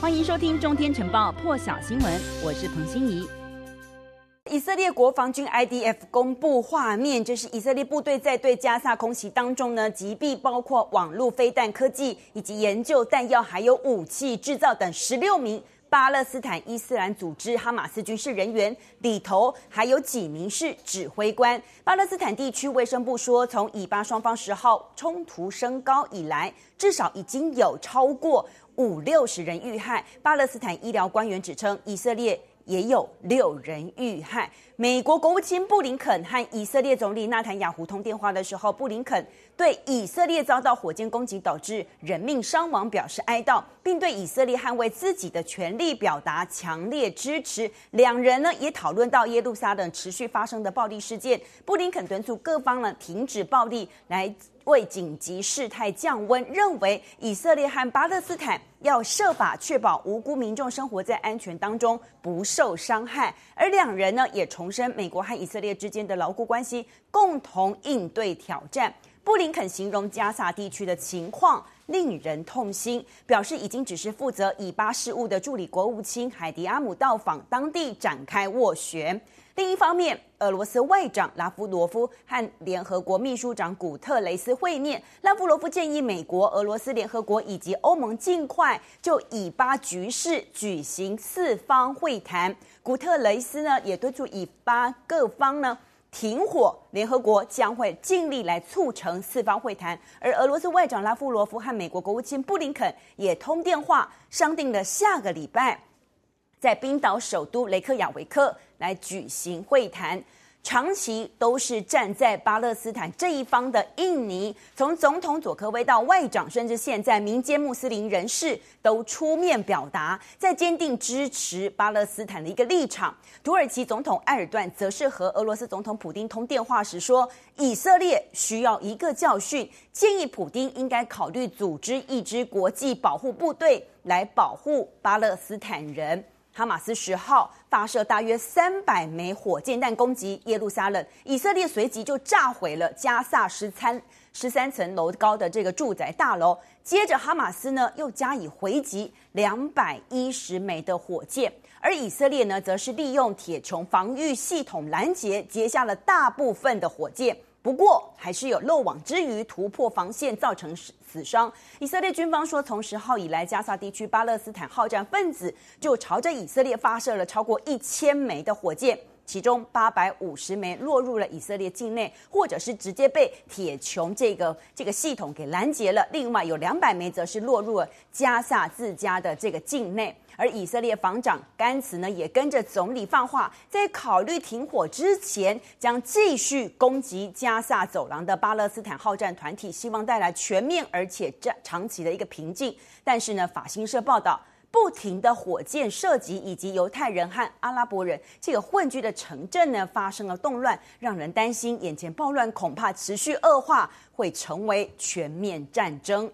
欢迎收听《中天晨报》破晓新闻，我是彭欣怡。以色列国防军 IDF 公布画面，这是以色列部队在对加萨空袭当中呢，击毙包括网络飞弹科技以及研究弹药还有武器制造等十六名巴勒斯坦伊斯兰组织哈马斯军事人员，里头还有几名是指挥官。巴勒斯坦地区卫生部说，从以巴双方十号冲突升高以来，至少已经有超过。五六十人遇害，巴勒斯坦医疗官员指称，以色列也有六人遇害。美国国务卿布林肯和以色列总理纳坦雅胡通电话的时候，布林肯对以色列遭到火箭攻击导致人命伤亡表示哀悼，并对以色列捍卫自己的权利表达强烈支持。两人呢也讨论到耶路撒冷持续发生的暴力事件，布林肯敦促各方呢停止暴力，来为紧急事态降温。认为以色列和巴勒斯坦要设法确保无辜民众生活在安全当中，不受伤害。而两人呢也重申美国和以色列之间的牢固关系，共同应对挑战。布林肯形容加萨地区的情况令人痛心，表示已经指示负责以巴事务的助理国务卿海迪阿姆到访当地展开斡旋。另一方面，俄罗斯外长拉夫罗夫和联合国秘书长古特雷斯会面。拉夫罗夫建议美国、俄罗斯、联合国以及欧盟尽快就以巴局势举行四方会谈。古特雷斯呢也敦促以巴各方呢停火，联合国将会尽力来促成四方会谈。而俄罗斯外长拉夫罗夫和美国国务卿布林肯也通电话，商定了下个礼拜在冰岛首都雷克雅维克。来举行会谈，长期都是站在巴勒斯坦这一方的印尼，从总统佐科威到外长，甚至现在民间穆斯林人士都出面表达，在坚定支持巴勒斯坦的一个立场。土耳其总统埃尔段则是和俄罗斯总统普丁通电话时说，以色列需要一个教训，建议普丁应该考虑组织一支国际保护部队来保护巴勒斯坦人。哈马斯十号发射大约三百枚火箭弹攻击耶路撒冷，以色列随即就炸毁了加萨十三十三层楼高的这个住宅大楼。接着，哈马斯呢又加以回击两百一十枚的火箭，而以色列呢则是利用铁穹防御系统拦截，截下了大部分的火箭。不过，还是有漏网之鱼突破防线，造成死伤。以色列军方说，从十号以来，加萨地区巴勒斯坦好战分子就朝着以色列发射了超过一千枚的火箭，其中八百五十枚落入了以色列境内，或者是直接被铁穹这个这个系统给拦截了。另外有两百枚则是落入了加萨自家的这个境内。而以色列防长甘茨呢，也跟着总理放话，在考虑停火之前，将继续攻击加萨走廊的巴勒斯坦好战团体，希望带来全面而且长长期的一个平静。但是呢，法新社报道，不停的火箭射击以及犹太人和阿拉伯人这个混居的城镇呢，发生了动乱，让人担心眼前暴乱恐怕持续恶化，会成为全面战争。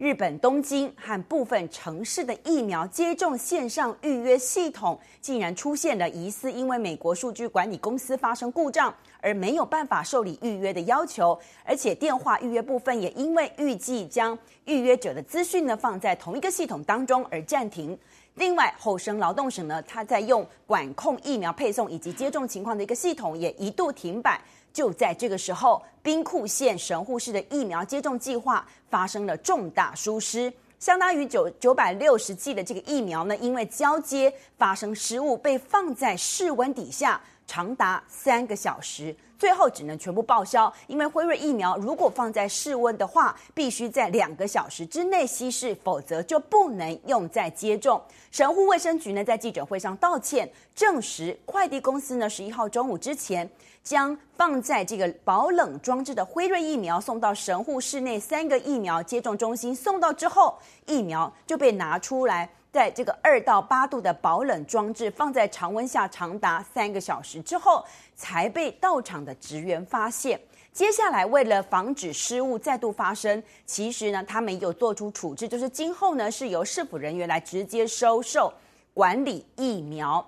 日本东京和部分城市的疫苗接种线上预约系统竟然出现了疑似因为美国数据管理公司发生故障而没有办法受理预约的要求，而且电话预约部分也因为预计将预约者的资讯呢放在同一个系统当中而暂停。另外，厚生劳动省呢，它在用管控疫苗配送以及接种情况的一个系统也一度停摆。就在这个时候，兵库县神户市的疫苗接种计划发生了重大疏失，相当于九九百六十剂的这个疫苗呢，因为交接发生失误，被放在室温底下长达三个小时。最后只能全部报销，因为辉瑞疫苗如果放在室温的话，必须在两个小时之内稀释，否则就不能用在接种。神户卫生局呢在记者会上道歉，证实快递公司呢十一号中午之前将放在这个保冷装置的辉瑞疫苗送到神户市内三个疫苗接种中心，送到之后疫苗就被拿出来。在这个二到八度的保冷装置放在常温下长达三个小时之后，才被到场的职员发现。接下来，为了防止失误再度发生，其实呢，他们有做出处置，就是今后呢是由市府人员来直接收受管理疫苗。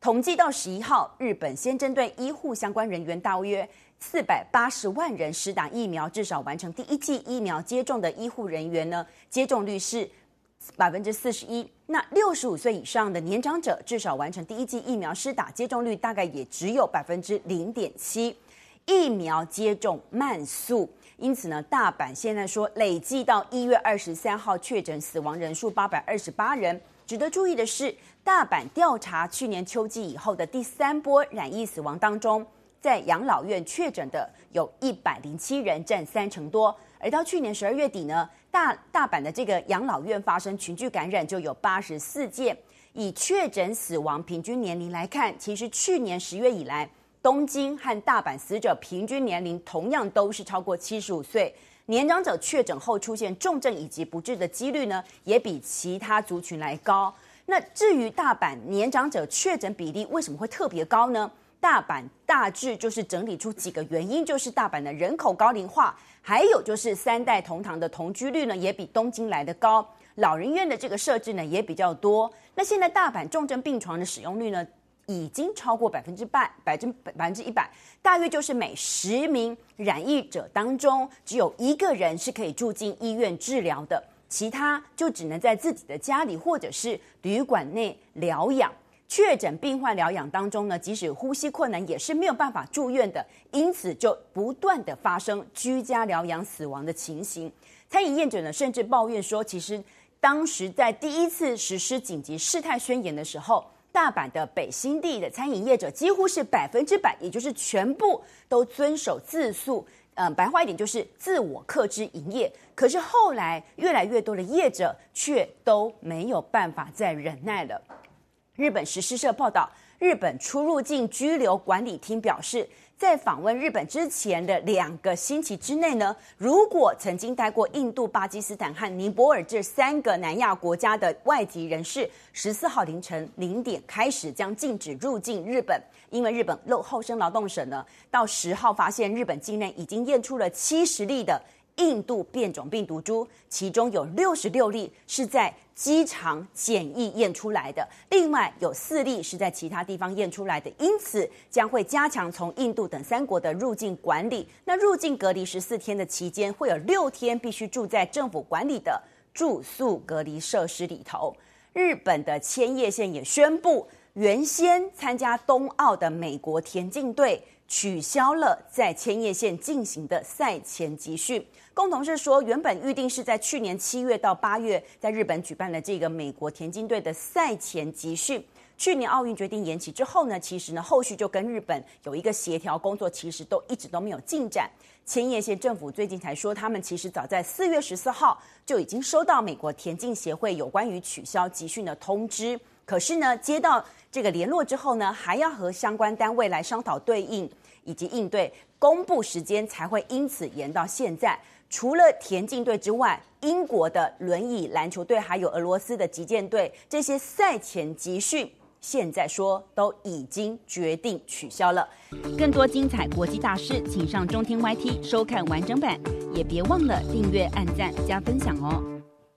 统计到十一号，日本先针对医护相关人员大约四百八十万人施打疫苗，至少完成第一剂疫苗接种的医护人员呢，接种率是。百分之四十一。那六十五岁以上的年长者，至少完成第一剂疫苗施打接种率大概也只有百分之零点七，疫苗接种慢速。因此呢，大阪现在说累计到一月二十三号确诊死亡人数八百二十八人。值得注意的是，大阪调查去年秋季以后的第三波染疫死亡当中，在养老院确诊的有一百零七人，占三成多。而到去年十二月底呢，大大阪的这个养老院发生群聚感染就有八十四件。以确诊死亡平均年龄来看，其实去年十月以来，东京和大阪死者平均年龄同样都是超过七十五岁。年长者确诊后出现重症以及不治的几率呢，也比其他族群来高。那至于大阪年长者确诊比例为什么会特别高呢？大阪大致就是整理出几个原因，就是大阪的人口高龄化，还有就是三代同堂的同居率呢，也比东京来得高。老人院的这个设置呢，也比较多。那现在大阪重症病床的使用率呢，已经超过百分之百，百分百分之一百，大约就是每十名染疫者当中，只有一个人是可以住进医院治疗的，其他就只能在自己的家里或者是旅馆内疗养。确诊病患疗养当中呢，即使呼吸困难，也是没有办法住院的，因此就不断的发生居家疗养死亡的情形。餐饮业者呢，甚至抱怨说，其实当时在第一次实施紧急事态宣言的时候。大阪的北新地的餐饮业者几乎是百分之百，也就是全部都遵守自诉。嗯，白话一点就是自我克制营业。可是后来越来越多的业者却都没有办法再忍耐了。日本时事社报道，日本出入境居留管理厅表示，在访问日本之前的两个星期之内呢，如果曾经待过印度、巴基斯坦和尼泊尔这三个南亚国家的外籍人士，十四号凌晨零点开始将禁止入境日本。因为日本漏厚生劳动省呢，到十号发现日本境内已经验出了七十例的印度变种病毒株，其中有六十六例是在机场检疫验出来的，另外有四例是在其他地方验出来的，因此将会加强从印度等三国的入境管理。那入境隔离十四天的期间，会有六天必须住在政府管理的住宿隔离设施里头。日本的千叶县也宣布，原先参加冬奥的美国田径队取消了在千叶县进行的赛前集训。共同是说，原本预定是在去年七月到八月在日本举办的这个美国田径队的赛前集训。去年奥运决定延期之后呢，其实呢后续就跟日本有一个协调工作，其实都一直都没有进展。千叶县政府最近才说，他们其实早在四月十四号就已经收到美国田径协会有关于取消集训的通知，可是呢接到这个联络之后呢，还要和相关单位来商讨对应以及应对，公布时间才会因此延到现在。除了田径队之外，英国的轮椅篮球队还有俄罗斯的击剑队，这些赛前集训，现在说都已经决定取消了。更多精彩国际大师，请上中天 YT 收看完整版，也别忘了订阅、按赞、加分享哦。